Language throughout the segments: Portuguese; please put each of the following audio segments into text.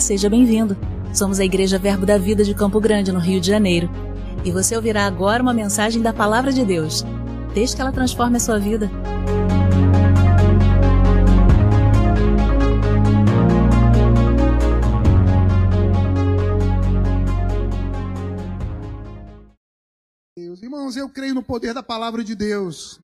Seja bem-vindo. Somos a Igreja Verbo da Vida de Campo Grande, no Rio de Janeiro. E você ouvirá agora uma mensagem da Palavra de Deus. Desde que ela transforme a sua vida. Irmãos, eu creio no poder da palavra de Deus.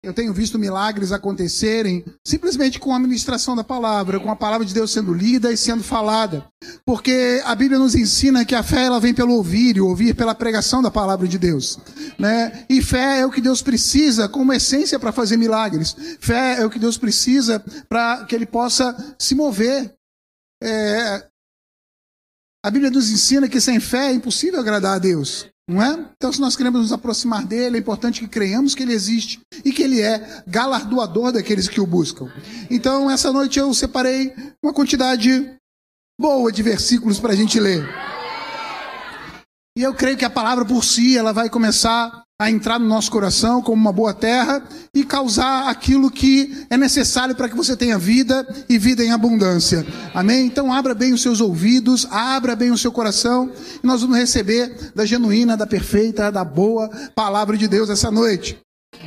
Eu tenho visto milagres acontecerem simplesmente com a ministração da palavra, com a palavra de Deus sendo lida e sendo falada. Porque a Bíblia nos ensina que a fé ela vem pelo ouvir e ouvir pela pregação da palavra de Deus. Né? E fé é o que Deus precisa como essência para fazer milagres. Fé é o que Deus precisa para que ele possa se mover. É... A Bíblia nos ensina que sem fé é impossível agradar a Deus. Não é? Então, se nós queremos nos aproximar dele, é importante que creiamos que ele existe e que ele é galardoador daqueles que o buscam. Então, essa noite eu separei uma quantidade boa de versículos para a gente ler. E eu creio que a palavra por si, ela vai começar a entrar no nosso coração como uma boa terra e causar aquilo que é necessário para que você tenha vida e vida em abundância. Amém? Então abra bem os seus ouvidos, abra bem o seu coração e nós vamos receber da genuína, da perfeita, da boa palavra de Deus essa noite.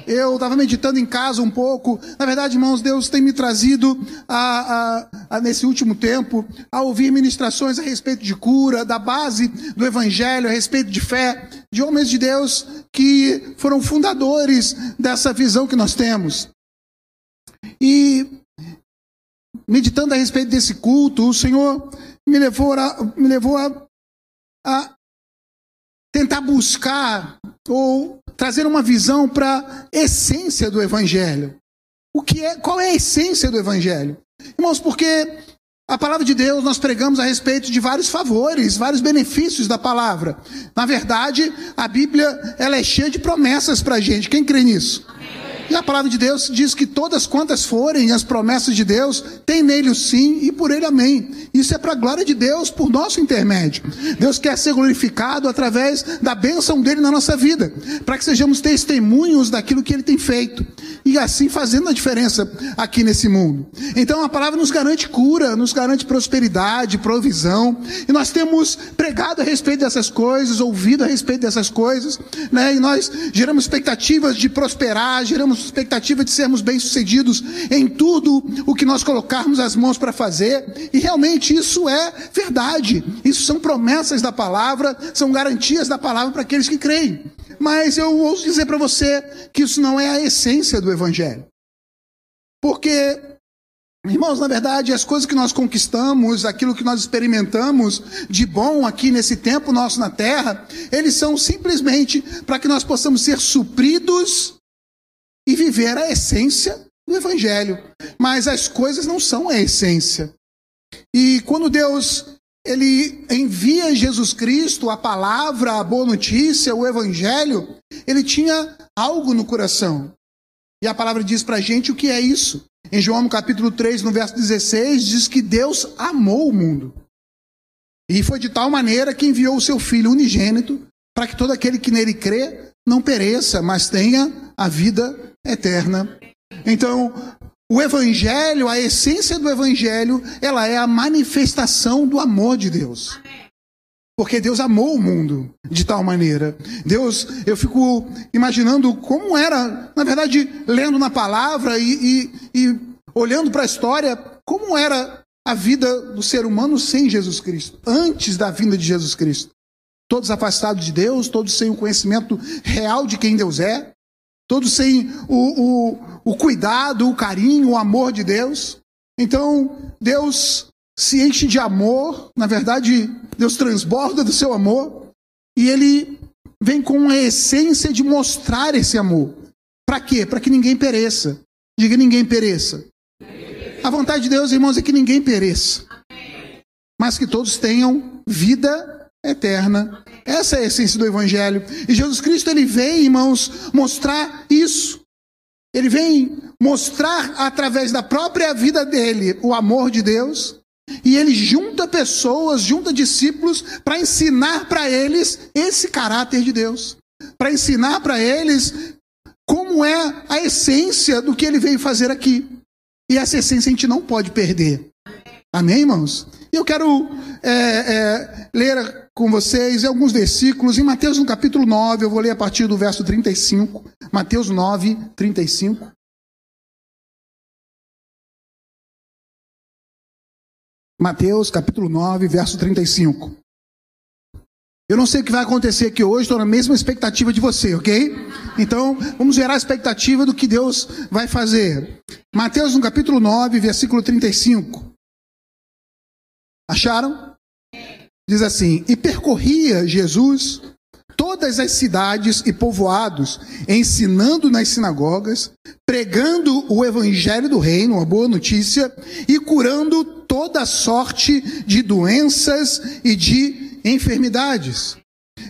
Eu estava meditando em casa um pouco. Na verdade, irmãos, Deus tem me trazido a, a, a, nesse último tempo a ouvir ministrações a respeito de cura, da base do Evangelho, a respeito de fé, de homens de Deus que foram fundadores dessa visão que nós temos. E meditando a respeito desse culto, o Senhor me levou a, me levou a, a tentar buscar ou trazer uma visão para a essência do evangelho. O que é, qual é a essência do evangelho? Irmãos, porque a palavra de Deus nós pregamos a respeito de vários favores, vários benefícios da palavra. Na verdade, a Bíblia ela é cheia de promessas para a gente. Quem crê nisso? E a palavra de Deus diz que todas quantas forem as promessas de Deus, tem nele o sim e por ele amém. Isso é para a glória de Deus, por nosso intermédio. Deus quer ser glorificado através da bênção dele na nossa vida, para que sejamos testemunhos daquilo que ele tem feito e assim fazendo a diferença aqui nesse mundo. Então a palavra nos garante cura, nos garante prosperidade, provisão, e nós temos pregado a respeito dessas coisas, ouvido a respeito dessas coisas, né? E nós geramos expectativas de prosperar, geramos expectativa de sermos bem-sucedidos em tudo o que nós colocarmos as mãos para fazer, e realmente isso é verdade. Isso são promessas da palavra, são garantias da palavra para aqueles que creem. Mas eu ouso dizer para você que isso não é a essência do evangelho. Porque Irmãos, na verdade, as coisas que nós conquistamos, aquilo que nós experimentamos de bom aqui nesse tempo nosso na terra, eles são simplesmente para que nós possamos ser supridos e viver a essência do Evangelho. Mas as coisas não são a essência. E quando Deus ele envia Jesus Cristo, a palavra, a boa notícia, o Evangelho, ele tinha algo no coração. E a palavra diz para a gente o que é isso. Em João no capítulo 3, no verso 16, diz que Deus amou o mundo. E foi de tal maneira que enviou o seu Filho unigênito para que todo aquele que nele crê não pereça, mas tenha a vida eterna. Então, o evangelho, a essência do evangelho, ela é a manifestação do amor de Deus. Porque Deus amou o mundo de tal maneira. Deus, eu fico imaginando como era, na verdade, lendo na palavra e, e, e olhando para a história, como era a vida do ser humano sem Jesus Cristo, antes da vinda de Jesus Cristo. Todos afastados de Deus, todos sem o conhecimento real de quem Deus é, todos sem o, o, o cuidado, o carinho, o amor de Deus. Então, Deus se enche de amor, na verdade, Deus transborda do seu amor, e ele vem com a essência de mostrar esse amor. Para quê? Para que ninguém pereça. Diga ninguém pereça. A vontade de Deus, irmãos, é que ninguém pereça, mas que todos tenham vida eterna. Essa é a essência do evangelho. E Jesus Cristo ele vem, irmãos, mostrar isso. Ele vem mostrar através da própria vida dele o amor de Deus. E ele junta pessoas, junta discípulos para ensinar para eles esse caráter de Deus, para ensinar para eles como é a essência do que ele veio fazer aqui. E essa essência a gente não pode perder. Amém, irmãos? Eu quero é, é, ler com vocês alguns versículos em Mateus no capítulo 9, eu vou ler a partir do verso 35. Mateus 9, 35. Mateus capítulo 9, verso 35. Eu não sei o que vai acontecer aqui hoje, estou na mesma expectativa de você, ok? Então, vamos gerar a expectativa do que Deus vai fazer. Mateus no capítulo 9, versículo 35. Acharam? Diz assim: E percorria Jesus todas as cidades e povoados, ensinando nas sinagogas, pregando o evangelho do reino, uma boa notícia, e curando toda sorte de doenças e de enfermidades.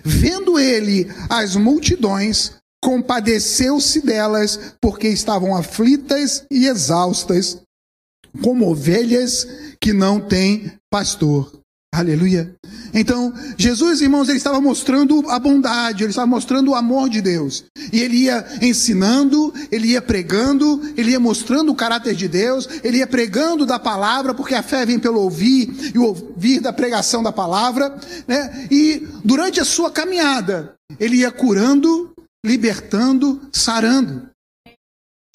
Vendo ele as multidões, compadeceu-se delas, porque estavam aflitas e exaustas, como ovelhas que não têm pastor. Aleluia. Então, Jesus, irmãos, ele estava mostrando a bondade, ele estava mostrando o amor de Deus. E ele ia ensinando, ele ia pregando, ele ia mostrando o caráter de Deus, ele ia pregando da palavra, porque a fé vem pelo ouvir e o ouvir da pregação da palavra, né? E durante a sua caminhada, ele ia curando, libertando, sarando.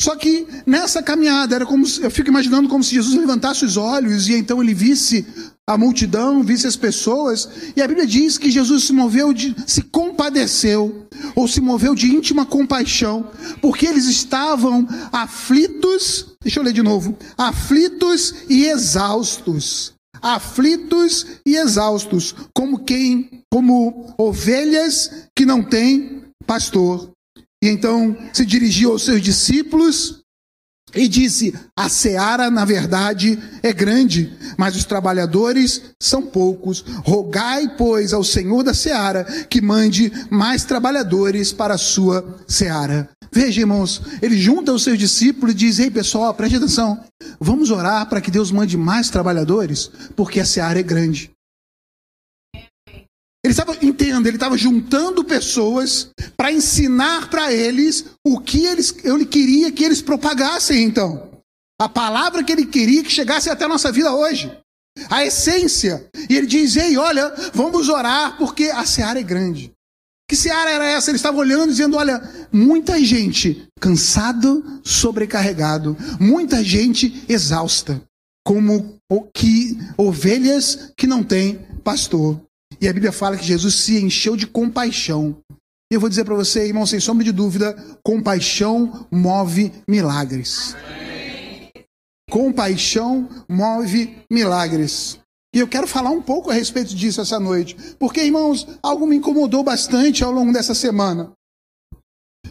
Só que nessa caminhada, era como eu fico imaginando como se Jesus levantasse os olhos e então ele visse a multidão, visse as pessoas, e a Bíblia diz que Jesus se moveu de se compadeceu, ou se moveu de íntima compaixão, porque eles estavam aflitos, deixa eu ler de novo, aflitos e exaustos. Aflitos e exaustos, como quem, como ovelhas que não têm pastor. E então se dirigiu aos seus discípulos e disse: A seara, na verdade, é grande, mas os trabalhadores são poucos. Rogai, pois, ao Senhor da seara que mande mais trabalhadores para a sua seara. Veja, irmãos, ele junta os seus discípulos e diz: Ei, pessoal, preste atenção, vamos orar para que Deus mande mais trabalhadores, porque a seara é grande. Ele estava, entenda, ele estava juntando pessoas para ensinar para eles o que eles, ele queria que eles propagassem, então. A palavra que ele queria que chegasse até a nossa vida hoje. A essência. E ele diz: Ei, olha, vamos orar porque a seara é grande. Que seara era essa? Ele estava olhando dizendo: Olha, muita gente cansado, sobrecarregado, muita gente exausta, como que ovelhas que não têm pastor. E a Bíblia fala que Jesus se encheu de compaixão. E eu vou dizer para você, irmão, sem sombra de dúvida, compaixão move milagres. Amém. Compaixão move milagres. E eu quero falar um pouco a respeito disso essa noite. Porque, irmãos, algo me incomodou bastante ao longo dessa semana.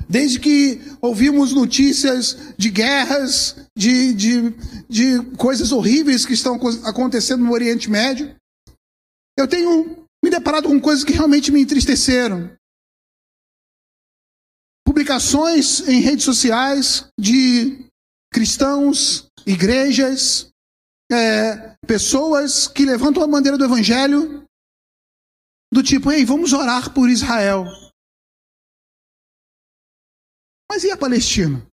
Desde que ouvimos notícias de guerras, de, de, de coisas horríveis que estão acontecendo no Oriente Médio, eu tenho me deparado com coisas que realmente me entristeceram. Publicações em redes sociais de cristãos, igrejas, é, pessoas que levantam a bandeira do evangelho do tipo, ei, vamos orar por Israel. Mas e a Palestina?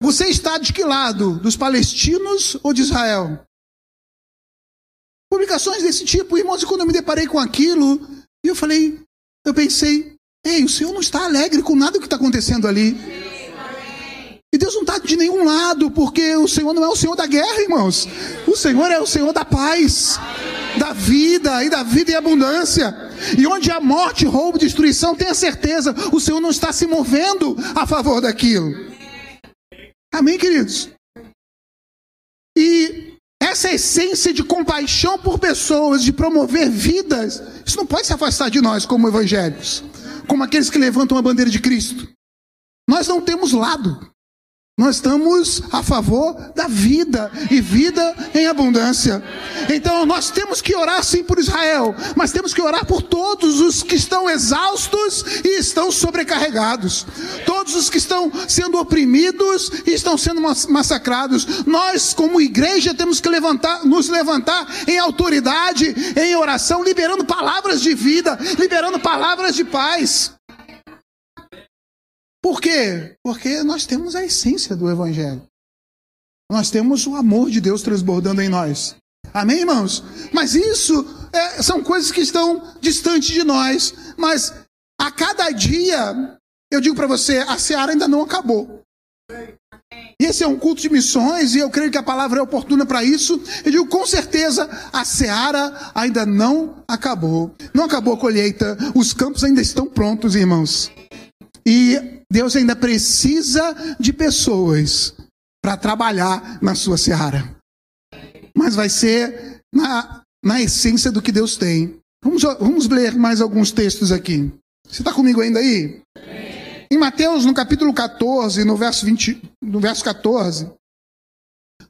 Você está de que lado? Dos palestinos ou de Israel? Publicações desse tipo, irmãos, e quando eu me deparei com aquilo, eu falei, eu pensei, ei, o Senhor não está alegre com nada que está acontecendo ali. E Deus não está de nenhum lado, porque o Senhor não é o Senhor da guerra, irmãos. O Senhor é o Senhor da paz, da vida e da vida em abundância. E onde há morte, roubo, destruição, tenha certeza, o Senhor não está se movendo a favor daquilo. Amém, queridos? Essa essência de compaixão por pessoas, de promover vidas, isso não pode se afastar de nós como evangélicos, como aqueles que levantam a bandeira de Cristo. Nós não temos lado. Nós estamos a favor da vida e vida em abundância. Então nós temos que orar sim por Israel, mas temos que orar por todos os que estão exaustos e estão sobrecarregados, todos os que estão sendo oprimidos e estão sendo massacrados. Nós, como igreja, temos que levantar, nos levantar em autoridade, em oração, liberando palavras de vida, liberando palavras de paz. Por quê? Porque nós temos a essência do Evangelho. Nós temos o amor de Deus transbordando em nós. Amém, irmãos? Mas isso é, são coisas que estão distantes de nós. Mas a cada dia, eu digo para você, a seara ainda não acabou. E esse é um culto de missões, e eu creio que a palavra é oportuna para isso. Eu digo com certeza, a seara ainda não acabou. Não acabou a colheita, os campos ainda estão prontos, irmãos. E Deus ainda precisa de pessoas para trabalhar na sua seara. Mas vai ser na, na essência do que Deus tem. Vamos, vamos ler mais alguns textos aqui. Você está comigo ainda aí? Em Mateus, no capítulo 14, no verso, 20, no verso 14.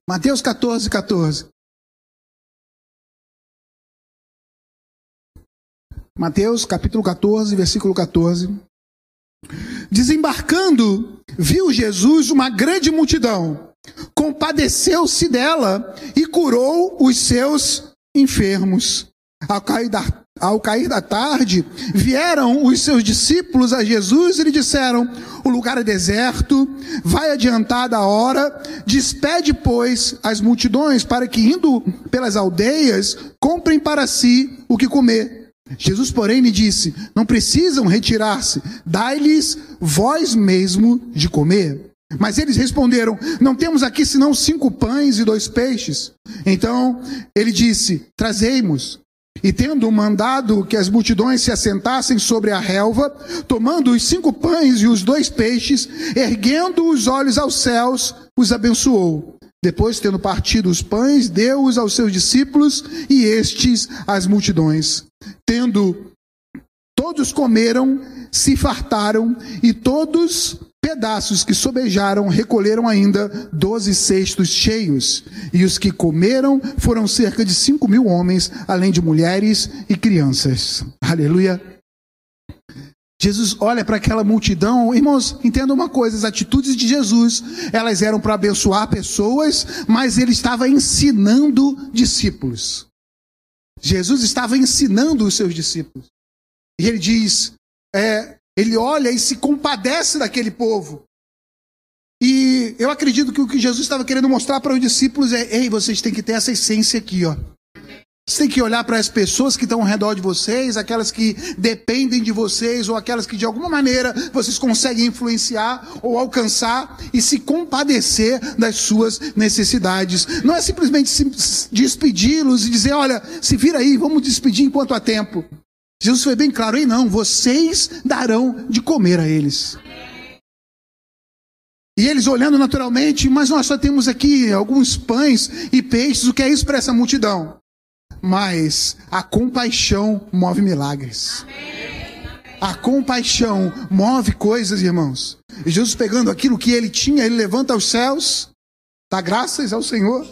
Mateus 14, 14. Mateus, capítulo 14, versículo 14. Desembarcando, viu Jesus uma grande multidão, compadeceu-se dela e curou os seus enfermos. Ao cair da ao cair da tarde, vieram os seus discípulos a Jesus e lhe disseram: O lugar é deserto, vai adiantada a hora, despede, pois, as multidões, para que, indo pelas aldeias, comprem para si o que comer. Jesus, porém, lhe disse: Não precisam retirar-se, dai-lhes vós mesmo de comer. Mas eles responderam: Não temos aqui senão cinco pães e dois peixes. Então ele disse: Trazei-mos. E tendo mandado que as multidões se assentassem sobre a relva, tomando os cinco pães e os dois peixes, erguendo os olhos aos céus, os abençoou. Depois, tendo partido os pães, deu-os aos seus discípulos e estes às multidões. Tendo todos comeram, se fartaram e todos pedaços que sobejaram recolheram ainda doze cestos cheios, e os que comeram foram cerca de cinco mil homens, além de mulheres e crianças. Aleluia. Jesus olha para aquela multidão, irmãos, entenda uma coisa: as atitudes de Jesus, elas eram para abençoar pessoas, mas ele estava ensinando discípulos. Jesus estava ensinando os seus discípulos. E ele diz: é, ele olha e se compadece daquele povo. E eu acredito que o que Jesus estava querendo mostrar para os discípulos é: ei, vocês têm que ter essa essência aqui, ó. Vocês têm que olhar para as pessoas que estão ao redor de vocês, aquelas que dependem de vocês, ou aquelas que de alguma maneira vocês conseguem influenciar ou alcançar e se compadecer das suas necessidades. Não é simplesmente despedi-los e dizer: olha, se vira aí, vamos despedir enquanto há tempo. Jesus foi bem claro, e não, vocês darão de comer a eles. E eles olhando naturalmente, mas nós só temos aqui alguns pães e peixes, o que é isso para essa multidão? Mas a compaixão move milagres. A compaixão move coisas, irmãos. E Jesus pegando aquilo que ele tinha, ele levanta aos céus, dá graças ao Senhor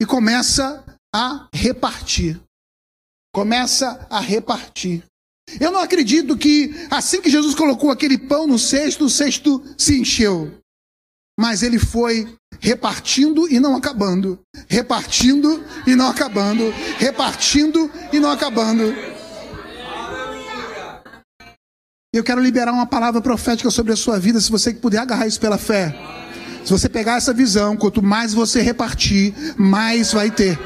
e começa a repartir começa a repartir. Eu não acredito que assim que Jesus colocou aquele pão no cesto, o cesto se encheu. Mas ele foi repartindo e não acabando, repartindo e não acabando, repartindo e não acabando. Eu quero liberar uma palavra profética sobre a sua vida, se você puder agarrar isso pela fé. Se você pegar essa visão, quanto mais você repartir, mais vai ter.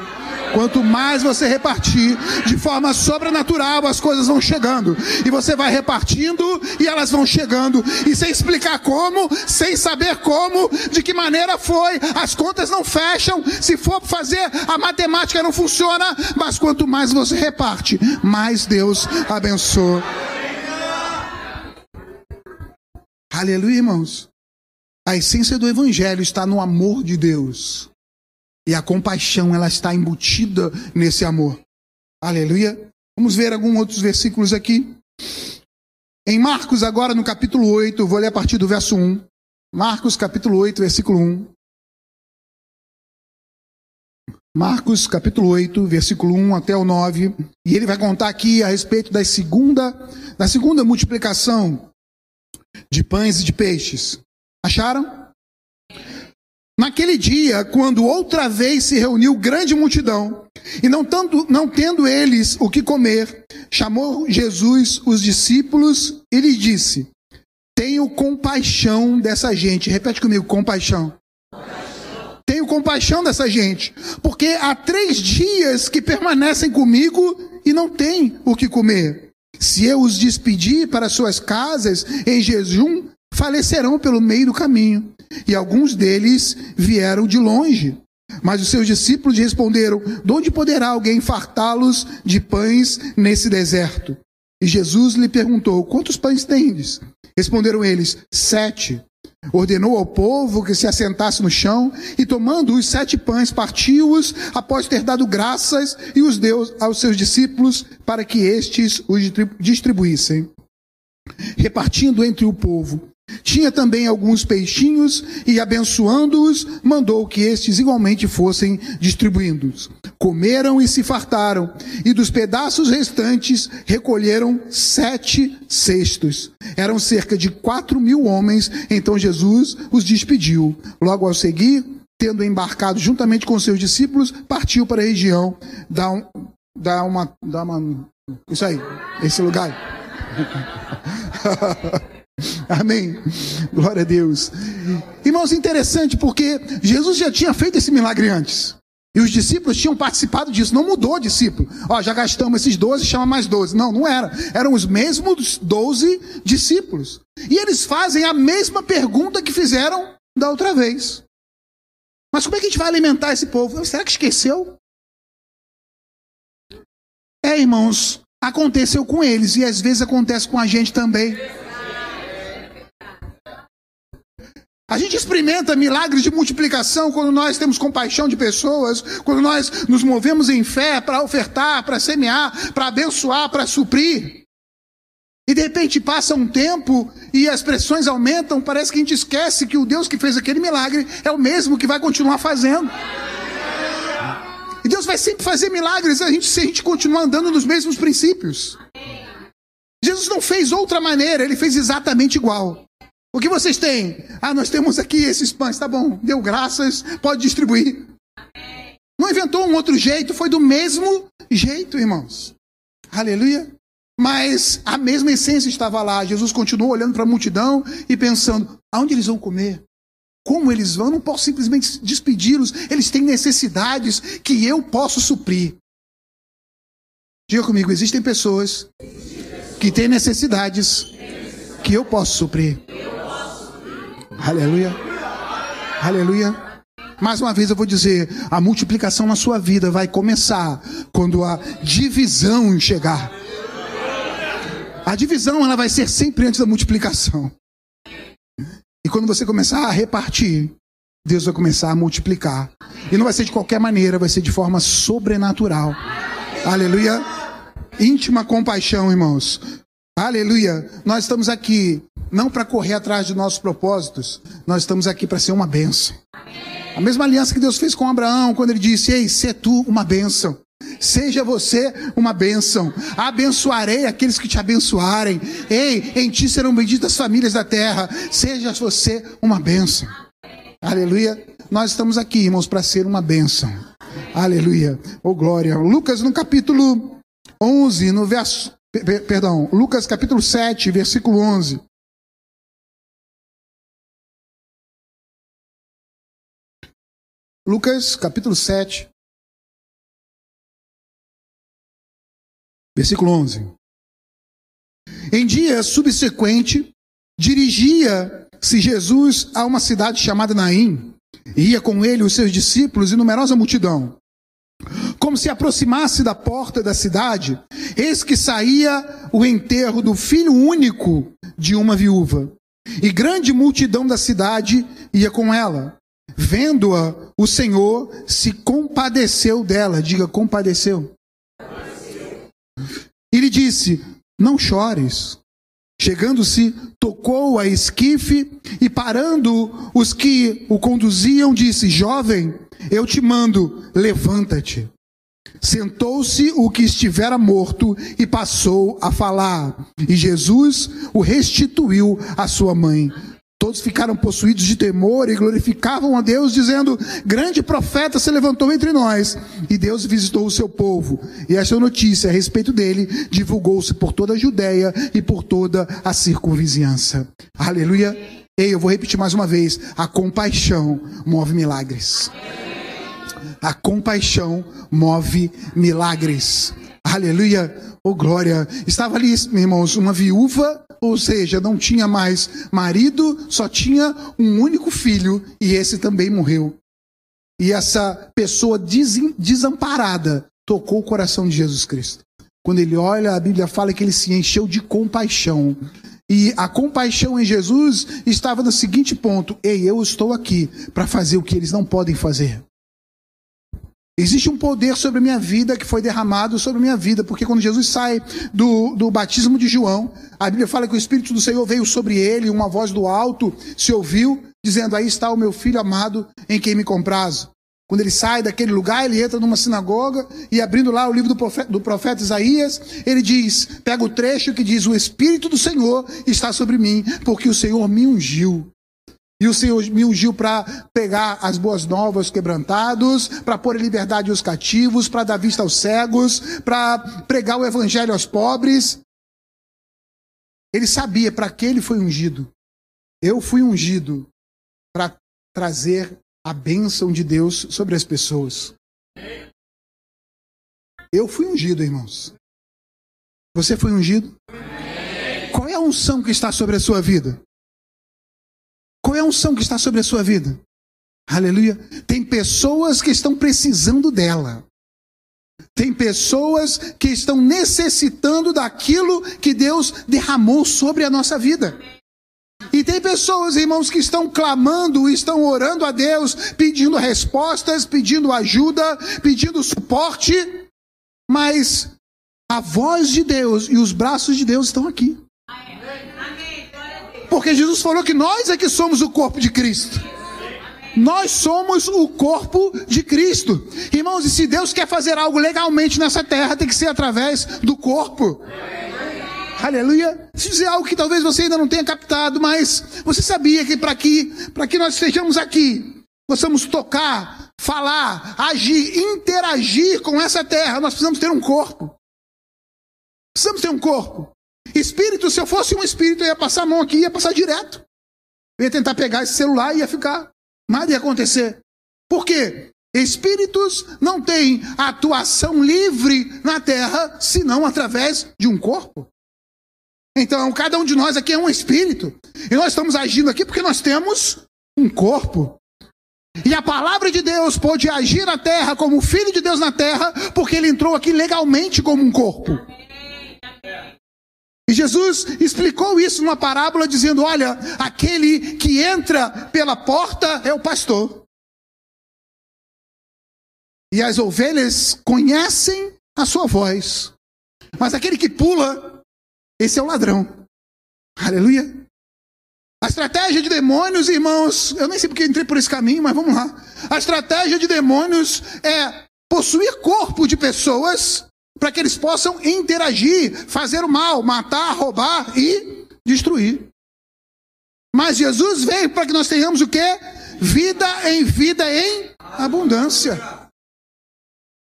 Quanto mais você repartir de forma sobrenatural, as coisas vão chegando. E você vai repartindo e elas vão chegando. E sem explicar como, sem saber como, de que maneira foi, as contas não fecham. Se for fazer, a matemática não funciona. Mas quanto mais você reparte, mais Deus abençoa. Aleluia, irmãos. A essência do Evangelho está no amor de Deus. E a compaixão, ela está embutida nesse amor. Aleluia. Vamos ver alguns outros versículos aqui. Em Marcos, agora no capítulo 8, vou ler a partir do verso 1. Marcos, capítulo 8, versículo 1. Marcos, capítulo 8, versículo 1 até o 9. E ele vai contar aqui a respeito da segunda, da segunda multiplicação de pães e de peixes. Acharam? Naquele dia, quando outra vez se reuniu grande multidão, e não, tanto, não tendo eles o que comer, chamou Jesus os discípulos e lhe disse: Tenho compaixão dessa gente. Repete comigo: compaixão. compaixão. Tenho compaixão dessa gente, porque há três dias que permanecem comigo e não têm o que comer. Se eu os despedir para suas casas em jejum, falecerão pelo meio do caminho. E alguns deles vieram de longe. Mas os seus discípulos responderam: De onde poderá alguém fartá-los de pães nesse deserto? E Jesus lhe perguntou: Quantos pães tendes? Responderam eles: Sete. Ordenou ao povo que se assentasse no chão e, tomando os sete pães, partiu-os após ter dado graças e os deu aos seus discípulos para que estes os distribuíssem, repartindo entre o povo. Tinha também alguns peixinhos e, abençoando-os, mandou que estes igualmente fossem distribuídos. Comeram e se fartaram, e dos pedaços restantes recolheram sete cestos. Eram cerca de quatro mil homens, então Jesus os despediu. Logo ao seguir, tendo embarcado juntamente com seus discípulos, partiu para a região da, da uma. Da uma isso aí, esse lugar. Amém. Glória a Deus. Irmãos, interessante porque Jesus já tinha feito esse milagre antes. E os discípulos tinham participado disso, não mudou discípulo. Ó, já gastamos esses 12, chama mais 12. Não, não era. Eram os mesmos 12 discípulos. E eles fazem a mesma pergunta que fizeram da outra vez. Mas como é que a gente vai alimentar esse povo? Será que esqueceu? É, irmãos, aconteceu com eles e às vezes acontece com a gente também. A gente experimenta milagres de multiplicação quando nós temos compaixão de pessoas, quando nós nos movemos em fé para ofertar, para semear, para abençoar, para suprir. E de repente passa um tempo e as pressões aumentam, parece que a gente esquece que o Deus que fez aquele milagre é o mesmo que vai continuar fazendo. E Deus vai sempre fazer milagres a gente, se a gente continuar andando nos mesmos princípios. Jesus não fez outra maneira, ele fez exatamente igual. O que vocês têm? Ah, nós temos aqui esses pães, tá bom, deu graças, pode distribuir. Não inventou um outro jeito, foi do mesmo jeito, irmãos. Aleluia. Mas a mesma essência estava lá. Jesus continuou olhando para a multidão e pensando: aonde eles vão comer? Como eles vão? Não posso simplesmente despedi-los. Eles têm necessidades que eu posso suprir. Diga comigo: existem pessoas que têm necessidades que eu posso suprir. Aleluia. Aleluia. Mais uma vez eu vou dizer: a multiplicação na sua vida vai começar quando a divisão chegar. A divisão ela vai ser sempre antes da multiplicação. E quando você começar a repartir, Deus vai começar a multiplicar. E não vai ser de qualquer maneira, vai ser de forma sobrenatural. Aleluia. Íntima compaixão, irmãos. Aleluia. Nós estamos aqui não para correr atrás de nossos propósitos, nós estamos aqui para ser uma bênção. A mesma aliança que Deus fez com Abraão, quando ele disse: Ei, se tu uma bênção. Seja você uma bênção. Abençoarei aqueles que te abençoarem. Ei, em ti serão benditas as famílias da terra. Seja você uma bênção. Aleluia. Nós estamos aqui, irmãos, para ser uma bênção. Aleluia. Oh, glória. Lucas, no capítulo 11, no verso Perdão, Lucas capítulo 7, versículo 11. Lucas capítulo 7, versículo 11. Em dia subsequente, dirigia-se Jesus a uma cidade chamada Naim, e ia com ele os seus discípulos e numerosa multidão. Como se aproximasse da porta da cidade, eis que saía o enterro do filho único de uma viúva. E grande multidão da cidade ia com ela. Vendo-a, o Senhor se compadeceu dela. Diga, compadeceu. E lhe disse: Não chores. Chegando-se, tocou a esquife e, parando os que o conduziam, disse: Jovem, eu te mando, levanta-te. Sentou-se o que estivera morto e passou a falar. E Jesus o restituiu à sua mãe. Todos ficaram possuídos de temor e glorificavam a Deus, dizendo: Grande profeta se levantou entre nós, e Deus visitou o seu povo. E esta notícia a respeito dele divulgou-se por toda a Judéia e por toda a circunvizinhança. Aleluia. Ei, eu vou repetir mais uma vez: a compaixão move milagres. A compaixão move milagres. Aleluia. Oh glória. Estava ali, irmãos, uma viúva, ou seja, não tinha mais marido, só tinha um único filho e esse também morreu. E essa pessoa desamparada tocou o coração de Jesus Cristo. Quando ele olha, a Bíblia fala que ele se encheu de compaixão. E a compaixão em Jesus estava no seguinte ponto: Ei, eu estou aqui para fazer o que eles não podem fazer. Existe um poder sobre a minha vida que foi derramado sobre a minha vida, porque quando Jesus sai do, do batismo de João, a Bíblia fala que o Espírito do Senhor veio sobre ele, uma voz do alto se ouviu, dizendo: Aí está o meu filho amado em quem me comprazo. Quando ele sai daquele lugar, ele entra numa sinagoga e abrindo lá o livro do profeta, do profeta, Isaías, ele diz, pega o trecho que diz: O Espírito do Senhor está sobre mim, porque o Senhor me ungiu. E o Senhor me ungiu para pegar as boas novas quebrantados, para pôr em liberdade os cativos, para dar vista aos cegos, para pregar o evangelho aos pobres. Ele sabia para que ele foi ungido. Eu fui ungido para trazer a bênção de Deus sobre as pessoas. Eu fui ungido, irmãos. Você foi ungido? Qual é a unção que está sobre a sua vida? Qual é a unção que está sobre a sua vida? Aleluia. Tem pessoas que estão precisando dela. Tem pessoas que estão necessitando daquilo que Deus derramou sobre a nossa vida. E tem pessoas, irmãos, que estão clamando, estão orando a Deus, pedindo respostas, pedindo ajuda, pedindo suporte, mas a voz de Deus e os braços de Deus estão aqui. Porque Jesus falou que nós é que somos o corpo de Cristo. Nós somos o corpo de Cristo. Irmãos, e se Deus quer fazer algo legalmente nessa terra, tem que ser através do corpo. Aleluia. Eu dizer algo que talvez você ainda não tenha captado, mas você sabia que para que, que nós estejamos aqui, possamos tocar, falar, agir, interagir com essa terra, nós precisamos ter um corpo. Precisamos ter um corpo. Espírito, se eu fosse um espírito, eu ia passar a mão aqui, ia passar direto. Eu ia tentar pegar esse celular e ia ficar. Nada ia acontecer. Por quê? Espíritos não têm atuação livre na terra senão através de um corpo. Então, cada um de nós aqui é um espírito. E nós estamos agindo aqui porque nós temos um corpo. E a palavra de Deus pôde agir na terra como filho de Deus na terra, porque ele entrou aqui legalmente como um corpo. E Jesus explicou isso numa parábola, dizendo: Olha, aquele que entra pela porta é o pastor. E as ovelhas conhecem a sua voz. Mas aquele que pula esse é o ladrão. Aleluia. A estratégia de demônios, irmãos, eu nem sei porque entrei por esse caminho, mas vamos lá. A estratégia de demônios é possuir corpo de pessoas para que eles possam interagir, fazer o mal, matar, roubar e destruir. Mas Jesus veio para que nós tenhamos o quê? Vida em vida em abundância.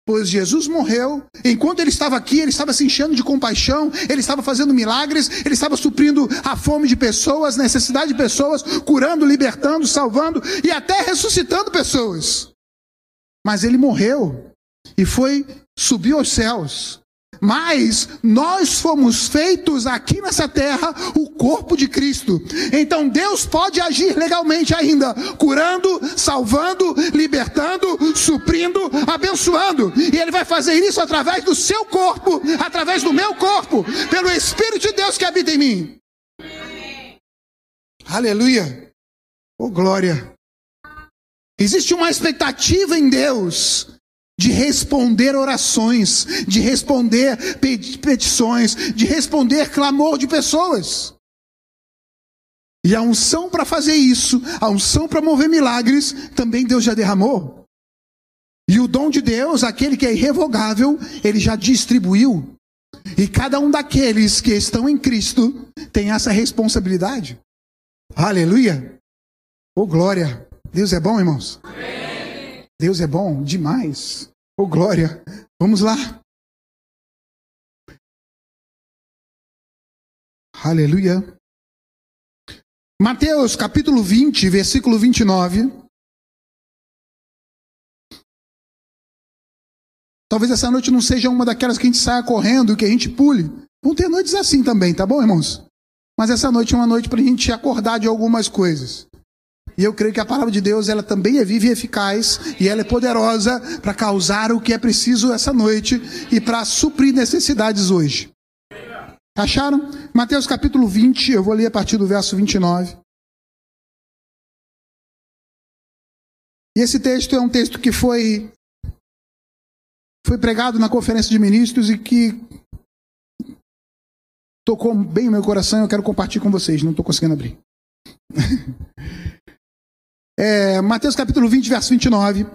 Pois Jesus morreu, enquanto ele estava aqui, ele estava se enchendo de compaixão, ele estava fazendo milagres, ele estava suprindo a fome de pessoas, necessidade de pessoas, curando, libertando, salvando e até ressuscitando pessoas. Mas ele morreu e foi subir aos céus. Mas nós fomos feitos aqui nessa terra o corpo de Cristo. Então Deus pode agir legalmente ainda, curando, salvando, libertando, suprindo, abençoando. E Ele vai fazer isso através do seu corpo, através do meu corpo, pelo Espírito de Deus que habita em mim. Aleluia. Oh glória. Existe uma expectativa em Deus de responder orações, de responder petições, de responder clamor de pessoas. E a unção para fazer isso, a unção para mover milagres, também Deus já derramou. E o dom de Deus, aquele que é irrevogável, ele já distribuiu. E cada um daqueles que estão em Cristo tem essa responsabilidade. Aleluia! Oh glória! Deus é bom, irmãos? Amém. Deus é bom demais. Oh, glória. Vamos lá. Aleluia. Mateus capítulo 20, versículo 29. Talvez essa noite não seja uma daquelas que a gente saia correndo, que a gente pule. Vão ter noites assim também, tá bom, irmãos? Mas essa noite é uma noite para a gente acordar de algumas coisas. E eu creio que a palavra de Deus, ela também é viva e eficaz, e ela é poderosa para causar o que é preciso essa noite e para suprir necessidades hoje. Acharam? Mateus capítulo 20, eu vou ler a partir do verso 29. E esse texto é um texto que foi foi pregado na conferência de ministros e que tocou bem o meu coração. Eu quero compartilhar com vocês. Não estou conseguindo abrir. é, Mateus capítulo 20, verso 29.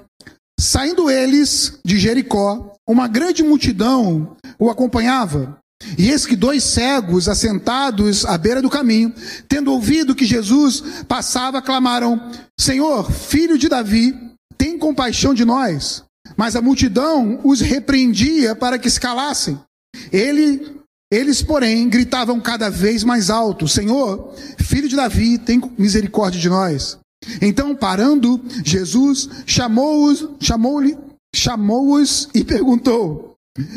Saindo eles de Jericó, uma grande multidão o acompanhava. E eis que dois cegos, assentados à beira do caminho, tendo ouvido que Jesus passava, clamaram: Senhor, filho de Davi, tem compaixão de nós. Mas a multidão os repreendia para que se calassem. Ele, eles, porém, gritavam cada vez mais alto: Senhor, filho de Davi, tem misericórdia de nós. Então, parando, Jesus chamou-os, chamou-lhe, chamou-os e perguntou: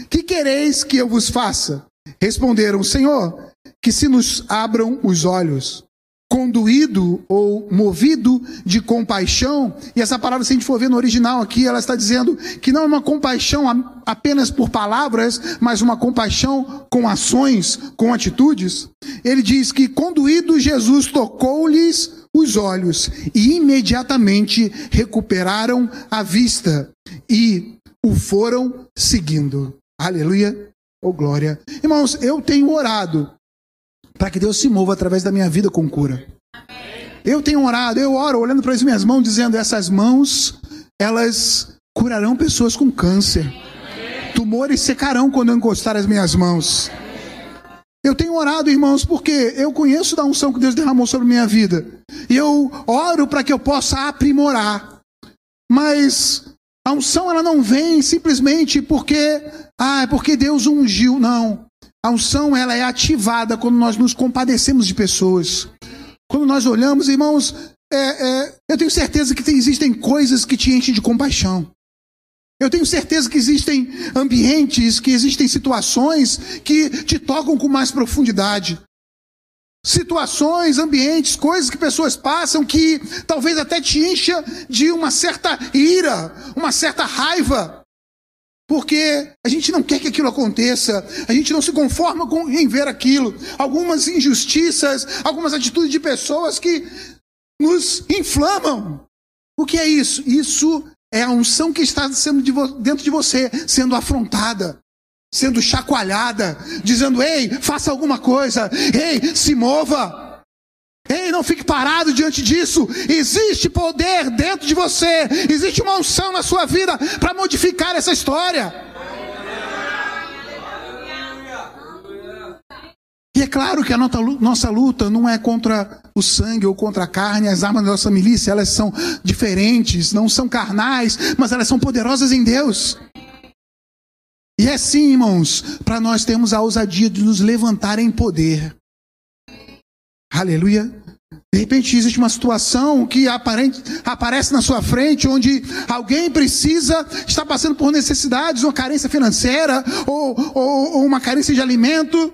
Que quereis que eu vos faça? Responderam: Senhor, que se nos abram os olhos. Conduído ou movido de compaixão, e essa palavra, se a gente for ver no original aqui, ela está dizendo que não é uma compaixão apenas por palavras, mas uma compaixão com ações, com atitudes. Ele diz que, conduído, Jesus tocou-lhes os olhos e imediatamente recuperaram a vista e o foram seguindo. Aleluia. Oh, glória. Irmãos, eu tenho orado para que Deus se mova através da minha vida com cura. Eu tenho orado, eu oro olhando para as minhas mãos, dizendo: essas mãos, elas curarão pessoas com câncer. Tumores secarão quando eu encostar as minhas mãos. Eu tenho orado, irmãos, porque eu conheço da unção que Deus derramou sobre minha vida. E eu oro para que eu possa aprimorar. Mas a unção ela não vem simplesmente porque, ah, é porque Deus ungiu, não. A unção ela é ativada quando nós nos compadecemos de pessoas. Quando nós olhamos, irmãos, é, é, eu tenho certeza que tem, existem coisas que te enchem de compaixão. Eu tenho certeza que existem ambientes, que existem situações que te tocam com mais profundidade situações, ambientes, coisas que pessoas passam que talvez até te encha de uma certa ira, uma certa raiva. Porque a gente não quer que aquilo aconteça, a gente não se conforma com, em ver aquilo. Algumas injustiças, algumas atitudes de pessoas que nos inflamam. O que é isso? Isso é a unção que está sendo de dentro de você, sendo afrontada sendo chacoalhada, dizendo: ei, faça alguma coisa, ei, se mova. Ei, não fique parado diante disso. Existe poder dentro de você, existe uma unção na sua vida para modificar essa história. É claro que a nossa luta não é contra o sangue ou contra a carne, as armas da nossa milícia, elas são diferentes, não são carnais, mas elas são poderosas em Deus. E é sim, irmãos, para nós termos a ousadia de nos levantar em poder. Aleluia. De repente existe uma situação que aparente, aparece na sua frente, onde alguém precisa, está passando por necessidades, uma carência financeira, ou, ou, ou uma carência de alimento,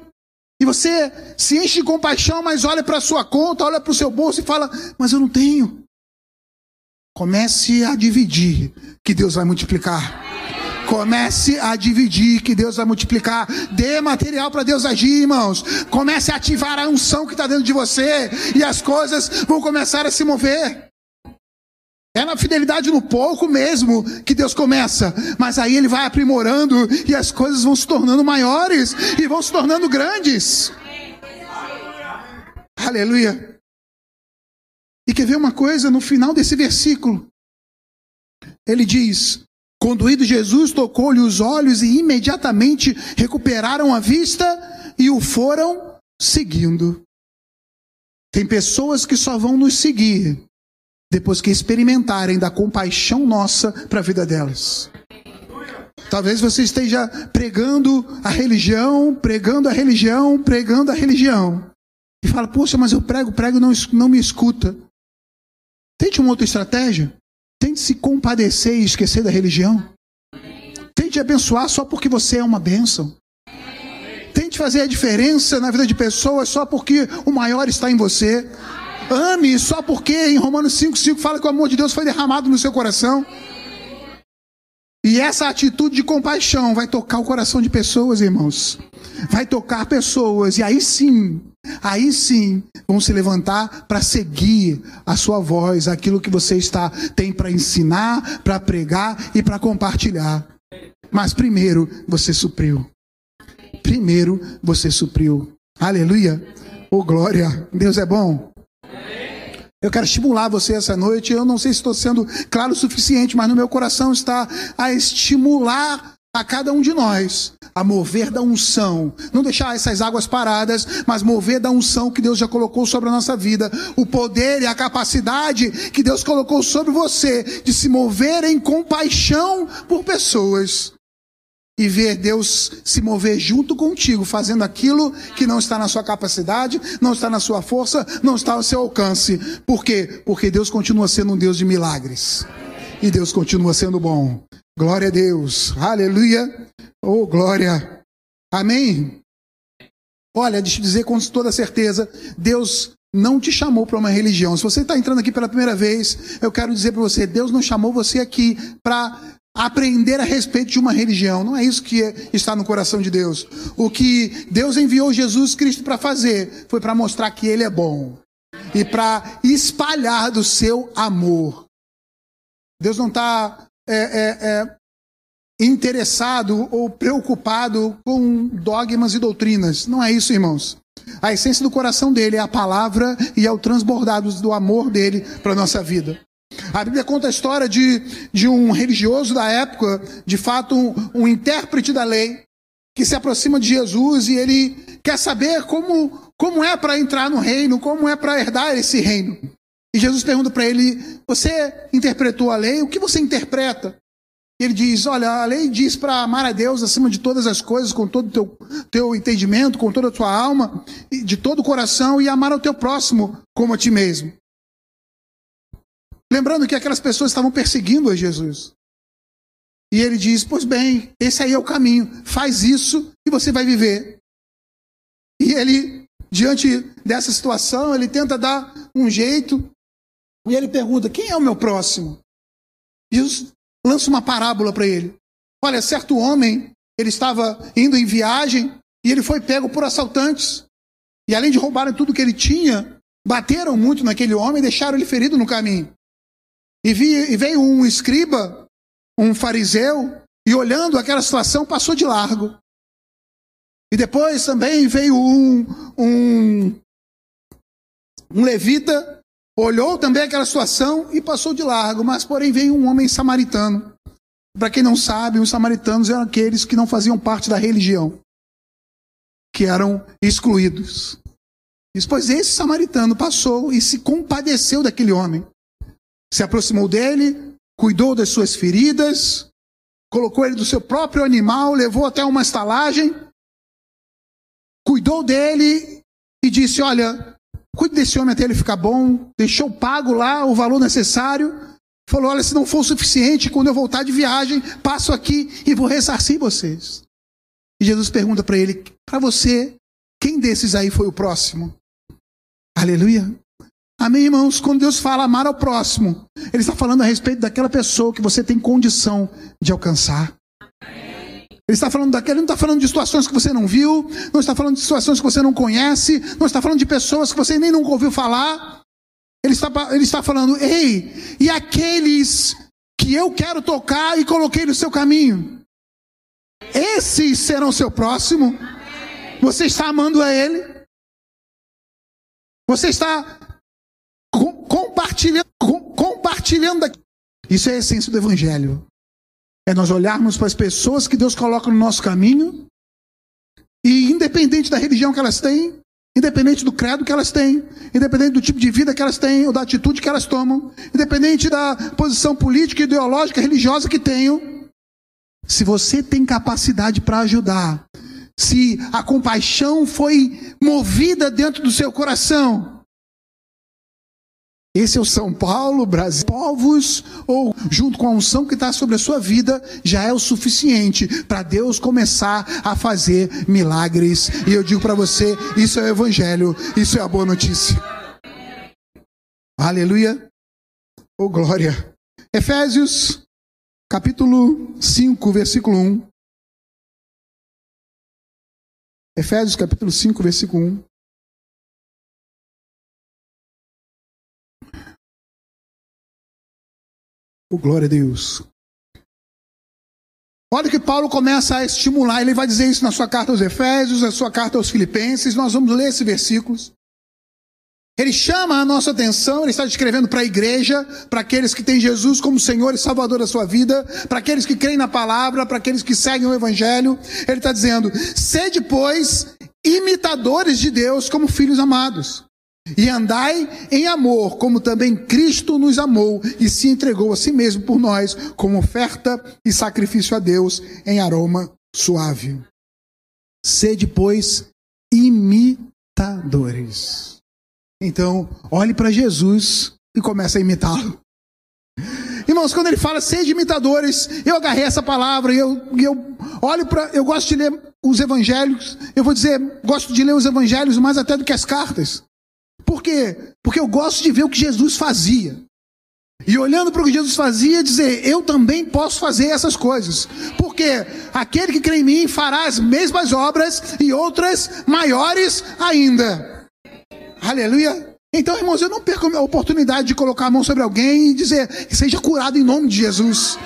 e você se enche de compaixão, mas olha para a sua conta, olha para o seu bolso e fala: Mas eu não tenho. Comece a dividir, que Deus vai multiplicar. Comece a dividir, que Deus vai multiplicar. Dê material para Deus agir, irmãos. Comece a ativar a unção que está dentro de você. E as coisas vão começar a se mover. É na fidelidade no pouco mesmo que Deus começa. Mas aí Ele vai aprimorando e as coisas vão se tornando maiores e vão se tornando grandes. Aleluia. E quer ver uma coisa no final desse versículo? Ele diz: Conduído Jesus, tocou-lhe os olhos e imediatamente recuperaram a vista e o foram seguindo. Tem pessoas que só vão nos seguir depois que experimentarem da compaixão nossa para a vida delas. Talvez você esteja pregando a religião, pregando a religião, pregando a religião. E fala, poxa, mas eu prego, prego, não, não me escuta. Tente uma outra estratégia. Tente se compadecer e esquecer da religião. Tente abençoar só porque você é uma bênção. Tente fazer a diferença na vida de pessoas só porque o maior está em você. Ame só porque em Romanos 5,5 fala que o amor de Deus foi derramado no seu coração. E essa atitude de compaixão vai tocar o coração de pessoas, irmãos. Vai tocar pessoas, e aí sim, aí sim, vão se levantar para seguir a sua voz, aquilo que você está tem para ensinar, para pregar e para compartilhar. Mas primeiro você supriu. Primeiro você supriu. Aleluia. Oh glória. Deus é bom. Eu quero estimular você essa noite. Eu não sei se estou sendo claro o suficiente, mas no meu coração está a estimular a cada um de nós a mover da unção, não deixar essas águas paradas, mas mover da unção que Deus já colocou sobre a nossa vida, o poder e a capacidade que Deus colocou sobre você de se mover em compaixão por pessoas e ver Deus se mover junto contigo, fazendo aquilo que não está na sua capacidade, não está na sua força, não está ao seu alcance. Por quê? Porque Deus continua sendo um Deus de milagres. E Deus continua sendo bom. Glória a Deus. Aleluia. Oh, glória. Amém. Olha, deixa eu dizer com toda certeza, Deus não te chamou para uma religião. Se você está entrando aqui pela primeira vez, eu quero dizer para você: Deus não chamou você aqui para aprender a respeito de uma religião. Não é isso que está no coração de Deus. O que Deus enviou Jesus Cristo para fazer foi para mostrar que Ele é bom e para espalhar do seu amor. Deus não está é, é, é, interessado ou preocupado com dogmas e doutrinas. Não é isso, irmãos. A essência do coração dele é a palavra e é o transbordar do amor dele para a nossa vida. A Bíblia conta a história de, de um religioso da época, de fato, um, um intérprete da lei, que se aproxima de Jesus e ele quer saber como, como é para entrar no reino, como é para herdar esse reino. E Jesus pergunta para ele: Você interpretou a lei? O que você interpreta? Ele diz: Olha, a lei diz para amar a Deus acima de todas as coisas, com todo o teu, teu entendimento, com toda a tua alma, de todo o coração, e amar ao teu próximo como a ti mesmo. Lembrando que aquelas pessoas estavam perseguindo a Jesus. E ele diz: Pois bem, esse aí é o caminho, faz isso e você vai viver. E ele, diante dessa situação, ele tenta dar um jeito e ele pergunta: Quem é o meu próximo? Jesus lança uma parábola para ele. Olha, certo homem, ele estava indo em viagem e ele foi pego por assaltantes. E além de roubarem tudo que ele tinha, bateram muito naquele homem e deixaram ele ferido no caminho. E, vi, e veio um escriba, um fariseu, e olhando aquela situação, passou de largo. E depois também veio um, um, um levita, olhou também aquela situação e passou de largo. Mas, porém, veio um homem samaritano. Para quem não sabe, os samaritanos eram aqueles que não faziam parte da religião, que eram excluídos. Depois, esse samaritano passou e se compadeceu daquele homem se aproximou dele, cuidou das suas feridas, colocou ele do seu próprio animal, levou até uma estalagem, cuidou dele e disse: Olha, cuide desse homem até ele ficar bom. Deixou pago lá o valor necessário. Falou: Olha, se não for suficiente, quando eu voltar de viagem, passo aqui e vou ressarcir vocês. E Jesus pergunta para ele: Para você, quem desses aí foi o próximo? Aleluia. Amém, irmãos? Quando Deus fala amar ao próximo, Ele está falando a respeito daquela pessoa que você tem condição de alcançar. Ele está falando daquele, não está falando de situações que você não viu, não está falando de situações que você não conhece, não está falando de pessoas que você nem nunca ouviu falar. Ele está, ele está falando, ei, e aqueles que eu quero tocar e coloquei no seu caminho, esses serão seu próximo. Você está amando a Ele? Você está compartilhando, compartilhando. Isso é a essência do Evangelho. É nós olharmos para as pessoas que Deus coloca no nosso caminho e, independente da religião que elas têm, independente do credo que elas têm, independente do tipo de vida que elas têm ou da atitude que elas tomam, independente da posição política, ideológica, religiosa que tenham, se você tem capacidade para ajudar, se a compaixão foi movida dentro do seu coração, Esse é o São Paulo, Brasil, povos, ou junto com a unção que está sobre a sua vida, já é o suficiente para Deus começar a fazer milagres. E eu digo para você: isso é o Evangelho, isso é a boa notícia. Aleluia. Oh, glória. Efésios, capítulo 5, versículo 1. Efésios, capítulo 5, versículo 1. Oh, glória a Deus. Olha que Paulo começa a estimular, ele vai dizer isso na sua carta aos Efésios, na sua carta aos Filipenses, nós vamos ler esses versículos. Ele chama a nossa atenção, ele está escrevendo para a igreja, para aqueles que têm Jesus como Senhor e Salvador da sua vida, para aqueles que creem na palavra, para aqueles que seguem o Evangelho. Ele está dizendo: sede, pois, imitadores de Deus como filhos amados. E andai em amor, como também Cristo nos amou e se entregou a si mesmo por nós, como oferta e sacrifício a Deus em aroma suave. Sede, pois, imitadores. Então, olhe para Jesus e comece a imitá-lo. Irmãos, quando ele fala sede imitadores, eu agarrei essa palavra e eu, eu olho para. Eu gosto de ler os evangelhos, eu vou dizer, gosto de ler os evangelhos mais até do que as cartas. Por quê? Porque eu gosto de ver o que Jesus fazia. E olhando para o que Jesus fazia, dizer, eu também posso fazer essas coisas. Porque aquele que crê em mim fará as mesmas obras e outras maiores ainda. Aleluia. Então, irmãos, eu não perco a oportunidade de colocar a mão sobre alguém e dizer, seja curado em nome de Jesus.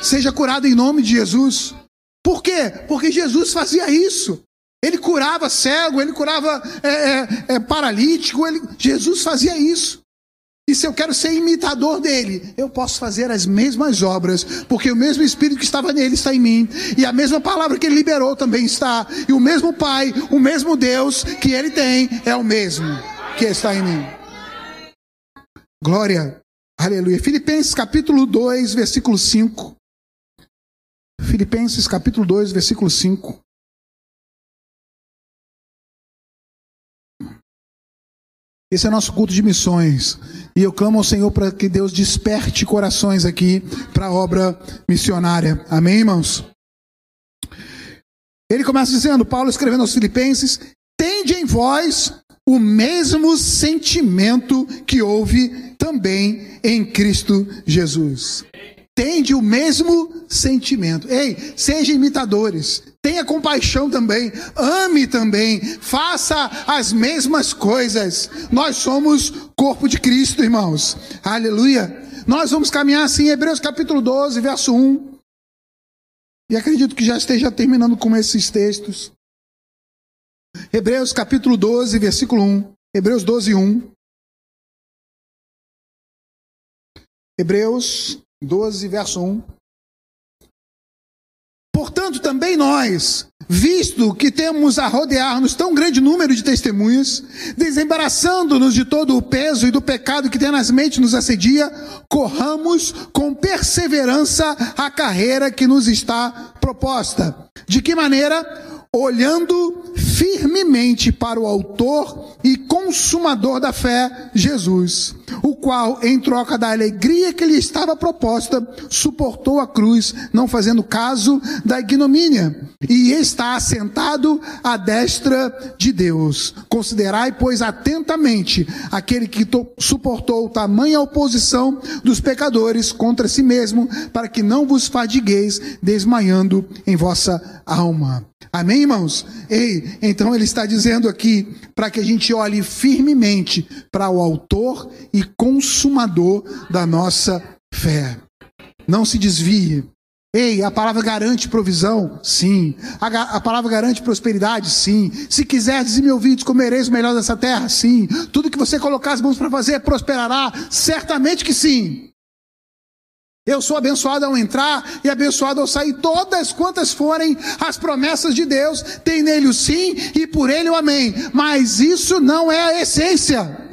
Seja curado em nome de Jesus. Por quê? Porque Jesus fazia isso. Ele curava cego, ele curava é, é, é, paralítico, ele... Jesus fazia isso. E se eu quero ser imitador dele, eu posso fazer as mesmas obras, porque o mesmo Espírito que estava nele está em mim, e a mesma palavra que ele liberou também está, e o mesmo Pai, o mesmo Deus que ele tem, é o mesmo que está em mim. Glória, aleluia. Filipenses capítulo 2, versículo 5. Filipenses capítulo 2, versículo 5. Esse é nosso culto de missões. E eu clamo ao Senhor para que Deus desperte corações aqui para a obra missionária. Amém, irmãos? Ele começa dizendo, Paulo escrevendo aos Filipenses: Tende em vós o mesmo sentimento que houve também em Cristo Jesus tende o mesmo sentimento. Ei, seja imitadores. Tenha compaixão também. Ame também. Faça as mesmas coisas. Nós somos corpo de Cristo, irmãos. Aleluia. Nós vamos caminhar assim, Hebreus capítulo 12, verso 1. E acredito que já esteja terminando com esses textos. Hebreus capítulo 12, versículo 1. Hebreus 12, 1. Hebreus 12, verso 1. Portanto, também nós, visto que temos a rodear-nos tão grande número de testemunhas, desembaraçando-nos de todo o peso e do pecado que tenazmente nos assedia, corramos com perseverança a carreira que nos está proposta. De que maneira? olhando firmemente para o Autor e Consumador da fé, Jesus, o qual, em troca da alegria que lhe estava proposta, suportou a cruz, não fazendo caso da ignomínia, e está assentado à destra de Deus. Considerai, pois, atentamente aquele que suportou tamanha oposição dos pecadores contra si mesmo, para que não vos fadigueis desmaiando em vossa alma. Amém, irmãos? Ei, então ele está dizendo aqui para que a gente olhe firmemente para o autor e consumador da nossa fé. Não se desvie. Ei, a palavra garante provisão? Sim. A, a, palavra garante prosperidade? Sim. Se quiserdes e me ouvides, comereis o melhor dessa terra? Sim. Tudo que você colocar as mãos para fazer prosperará? Certamente que sim. Eu sou abençoado ao entrar e abençoado ao sair. Todas quantas forem as promessas de Deus, tem nele o sim e por ele o amém. Mas isso não é a essência.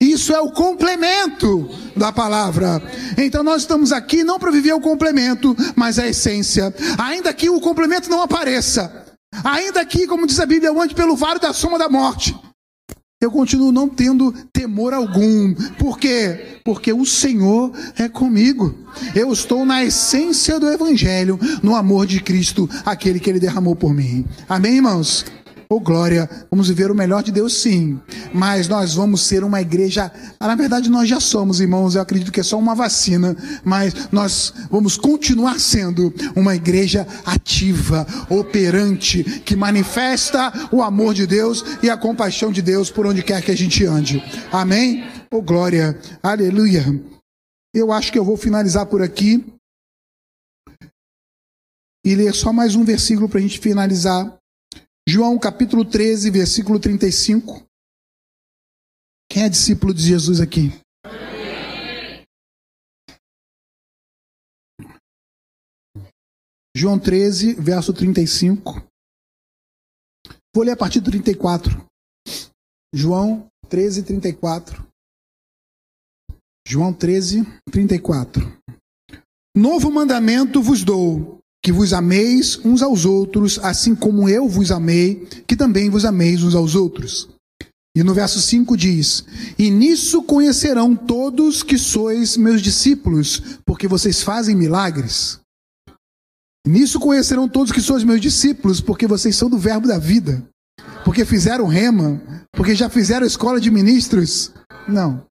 Isso é o complemento da palavra. Então nós estamos aqui não para viver o complemento, mas a essência. Ainda que o complemento não apareça. Ainda que, como diz a Bíblia, eu ande pelo vale da soma da morte. eu continuo não tendo temor algum. Por quê? Porque o Senhor é comigo. Eu estou na essência do Evangelho, no amor de Cristo, aquele que Ele derramou por mim. Amém, irmãos? Oh, glória, vamos viver o melhor de Deus, sim. Mas nós vamos ser uma igreja. Ah, na verdade, nós já somos, irmãos. Eu acredito que é só uma vacina. Mas nós vamos continuar sendo uma igreja ativa, operante, que manifesta o amor de Deus e a compaixão de Deus por onde quer que a gente ande. Amém? Oh, glória, aleluia. Eu acho que eu vou finalizar por aqui e ler só mais um versículo para a gente finalizar. João capítulo 13, versículo 35. Quem é discípulo de Jesus aqui? João 13, verso 35. Vou ler a partir do 34. João 13, 34. João 13, 34. Novo mandamento vos dou, que vos ameis uns aos outros, assim como eu vos amei, que também vos ameis uns aos outros. E no verso 5 diz: E nisso conhecerão todos que sois meus discípulos, porque vocês fazem milagres. Nisso conhecerão todos que sois meus discípulos, porque vocês são do verbo da vida. Porque fizeram rema, porque já fizeram escola de ministros. Não.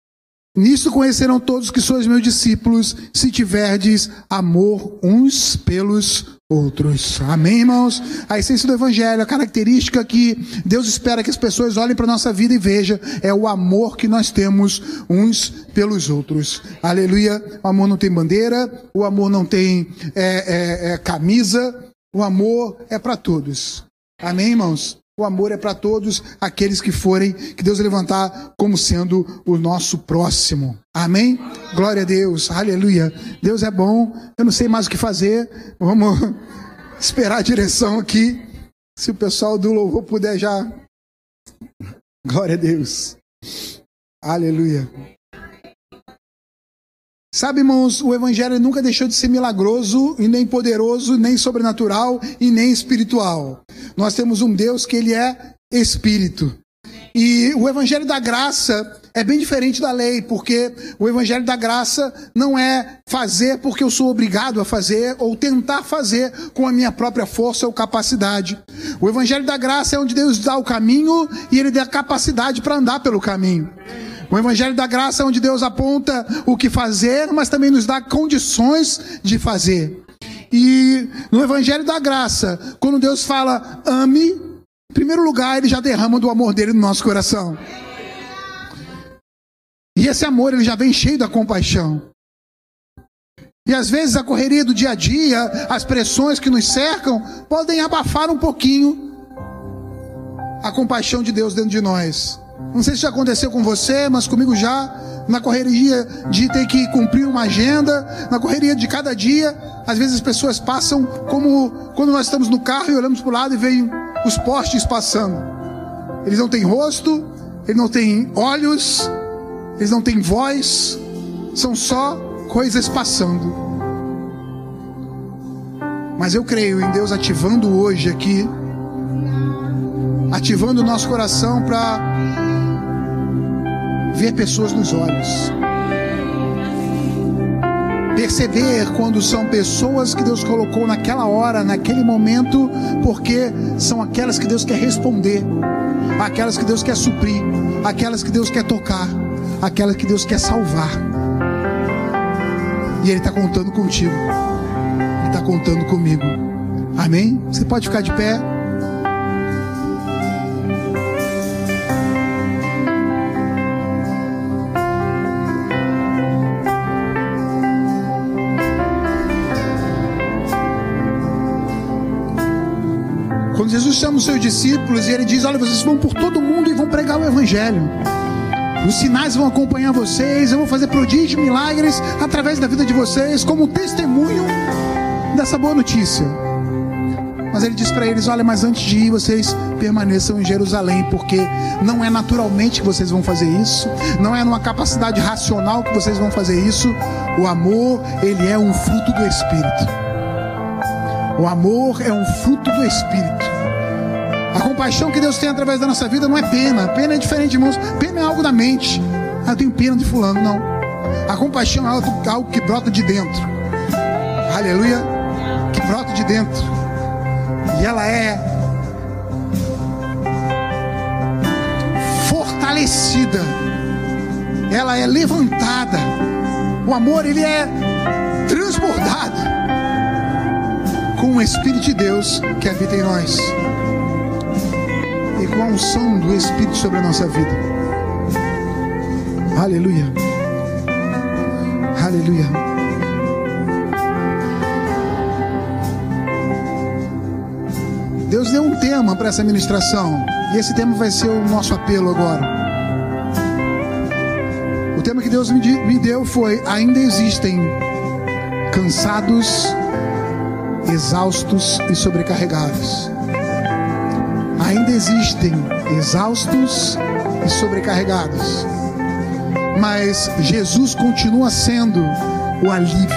Nisso conhecerão todos que sois meus discípulos, se tiverdes amor uns pelos outros. Amém, irmãos? A essência do Evangelho, a característica que Deus espera que as pessoas olhem para a nossa vida e vejam, é o amor que nós temos uns pelos outros. Aleluia. O amor não tem bandeira, o amor não tem é, é, é, camisa, o amor é para todos. Amém, irmãos? O amor é para todos aqueles que forem, que Deus levantar como sendo o nosso próximo. Amém? Glória a Deus, aleluia. Deus é bom, eu não sei mais o que fazer, vamos esperar a direção aqui. Se o pessoal do louvor puder já. Glória a Deus, aleluia. Sabe, irmãos, o Evangelho nunca deixou de ser milagroso, e nem poderoso, nem sobrenatural, e nem espiritual. Nós temos um Deus que ele é espírito. E o Evangelho da graça é bem diferente da lei, porque o Evangelho da graça não é fazer porque eu sou obrigado a fazer, ou tentar fazer com a minha própria força ou capacidade. O Evangelho da graça é onde Deus dá o caminho e ele dá a capacidade para andar pelo caminho. O Evangelho da Graça é onde Deus aponta o que fazer, mas também nos dá condições de fazer. E no Evangelho da Graça, quando Deus fala ame, em primeiro lugar, ele já derrama do amor dele no nosso coração. E esse amor ele já vem cheio da compaixão. E às vezes a correria do dia a dia, as pressões que nos cercam, podem abafar um pouquinho a compaixão de Deus dentro de nós. Não sei se já aconteceu com você, mas comigo já. Na correria de ter que cumprir uma agenda, na correria de cada dia, às vezes as pessoas passam como quando nós estamos no carro e olhamos para o lado e veem os postes passando. Eles não têm rosto, eles não têm olhos, eles não têm voz, são só coisas passando. Mas eu creio em Deus ativando hoje aqui, ativando o nosso coração para ver pessoas nos olhos. Perceber quando são pessoas que Deus colocou naquela hora, naquele momento, porque são aquelas que Deus quer responder, aquelas que Deus quer suprir, aquelas que Deus quer tocar, aquelas que Deus quer salvar. E Ele está contando contigo, Ele está contando comigo. Amém? Você pode ficar de pé. Chama os seus discípulos e ele diz: Olha, vocês vão por todo mundo e vão pregar o Evangelho. Os sinais vão acompanhar vocês, eu vou fazer prodígios, milagres através da vida de vocês, como testemunho dessa boa notícia. Mas ele diz para eles: Olha, mas antes de ir, vocês permaneçam em Jerusalém, porque não é naturalmente que vocês vão fazer isso, não é numa capacidade racional que vocês vão fazer isso. O amor, ele é um fruto do Espírito. O amor é um fruto do Espírito. A compaixão que Deus tem através da nossa vida não é pena. Pena é diferente, irmãos. Pena é algo da mente. Ah, eu tenho pena de fulano, não. A compaixão é algo, algo que brota de dentro. Aleluia. Que brota de dentro. E ela é fortalecida. Ela é levantada. O amor, ele é transbordado com o Espírito de Deus que habita em nós com a unção do Espírito sobre a nossa vida. Aleluia. Aleluia. Deus deu um tema para essa ministração e esse tema vai ser o nosso apelo agora. O tema que Deus me deu foi: ainda existem cansados, exaustos e sobrecarregados. Ainda existem exaustos e sobrecarregados. Mas Jesus continua sendo o alívio.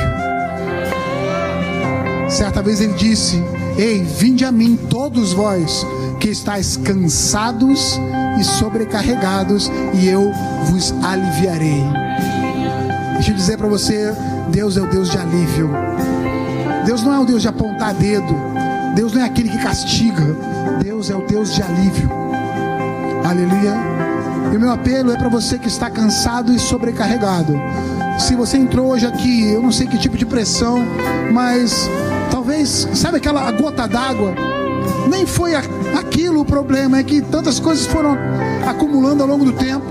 Certa vez ele disse: Ei, vinde a mim, todos vós que estáis cansados e sobrecarregados, e eu vos aliviarei. Deixa eu dizer para você: Deus é o Deus de alívio. Deus não é o Deus de apontar dedo. Deus não é aquele que castiga. Deus é o Deus de alívio. Aleluia. E o meu apelo é para você que está cansado e sobrecarregado. Se você entrou hoje aqui, eu não sei que tipo de pressão, mas talvez, sabe aquela gota d'água? Nem foi aquilo o problema, é que tantas coisas foram acumulando ao longo do tempo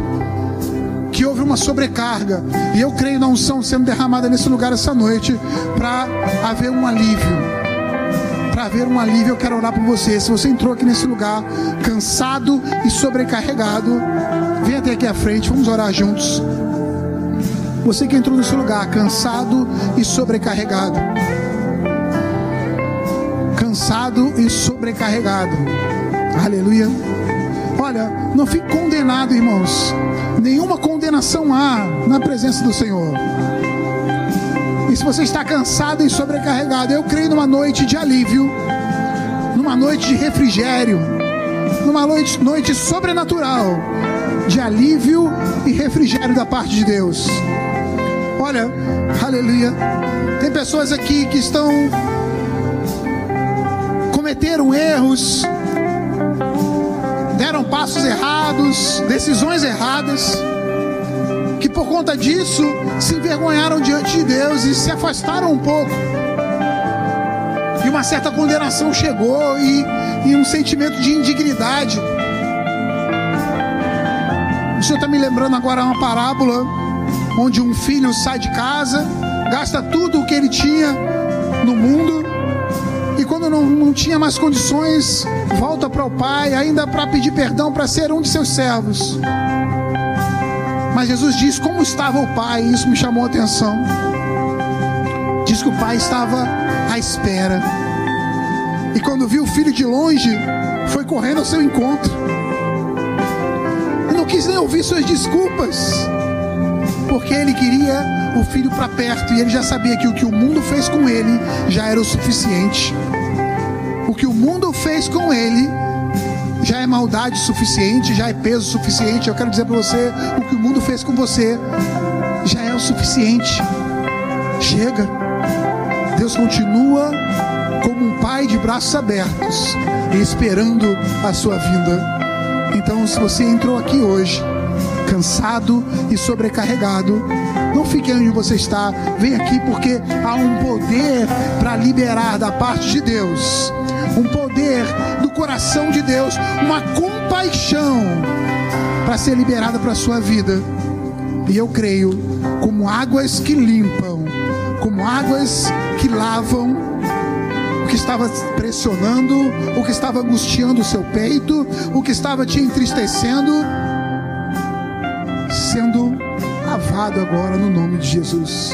que houve uma sobrecarga. E eu creio na unção sendo derramada nesse lugar essa noite para haver um alívio. Haver um alívio, eu quero orar por você. Se você entrou aqui nesse lugar cansado e sobrecarregado, vem até aqui à frente, vamos orar juntos. Você que entrou nesse lugar cansado e sobrecarregado. Cansado e sobrecarregado. Aleluia. Olha, não fique condenado, irmãos. Nenhuma condenação há na presença do Senhor. Se você está cansado e sobrecarregado, eu creio numa noite de alívio, numa noite de refrigério, numa noite, noite sobrenatural de alívio e refrigério da parte de Deus. Olha, aleluia. Tem pessoas aqui que estão cometeram erros, deram passos errados, decisões erradas, por conta disso se envergonharam diante de Deus e se afastaram um pouco. E uma certa condenação chegou e, e um sentimento de indignidade. O Senhor está me lembrando agora uma parábola onde um filho sai de casa, gasta tudo o que ele tinha no mundo e quando não, não tinha mais condições, volta para o pai, ainda para pedir perdão para ser um de seus servos. Mas Jesus diz como estava o pai, e isso me chamou a atenção. Diz que o pai estava à espera. E quando viu o filho de longe, foi correndo ao seu encontro. E não quis nem ouvir suas desculpas, porque ele queria o filho para perto e ele já sabia que o que o mundo fez com ele já era o suficiente. O que o mundo fez com ele já é maldade suficiente, já é peso suficiente. Eu quero dizer para você: o que o mundo fez com você já é o suficiente. Chega. Deus continua como um pai de braços abertos, esperando a sua vinda. Então, se você entrou aqui hoje, cansado e sobrecarregado, não fique onde você está, vem aqui porque há um poder para liberar da parte de Deus, um poder do coração de Deus, uma compaixão para ser liberada para a sua vida. E eu creio, como águas que limpam, como águas que lavam, o que estava pressionando, o que estava angustiando o seu peito, o que estava te entristecendo, sendo lavado agora no nome de Jesus.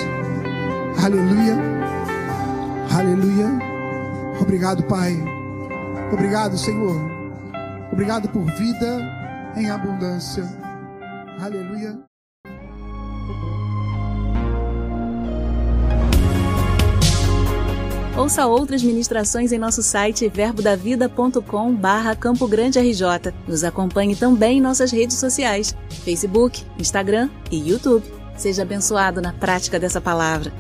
Aleluia. Aleluia. Obrigado, Pai. Obrigado, Senhor. Obrigado por vida em abundância. Aleluia. Ouça outras ministrações em nosso site verbodavida.com barra Campo Grande RJ. Nos acompanhe também em nossas redes sociais, Facebook, Instagram e YouTube. Seja abençoado na prática dessa palavra.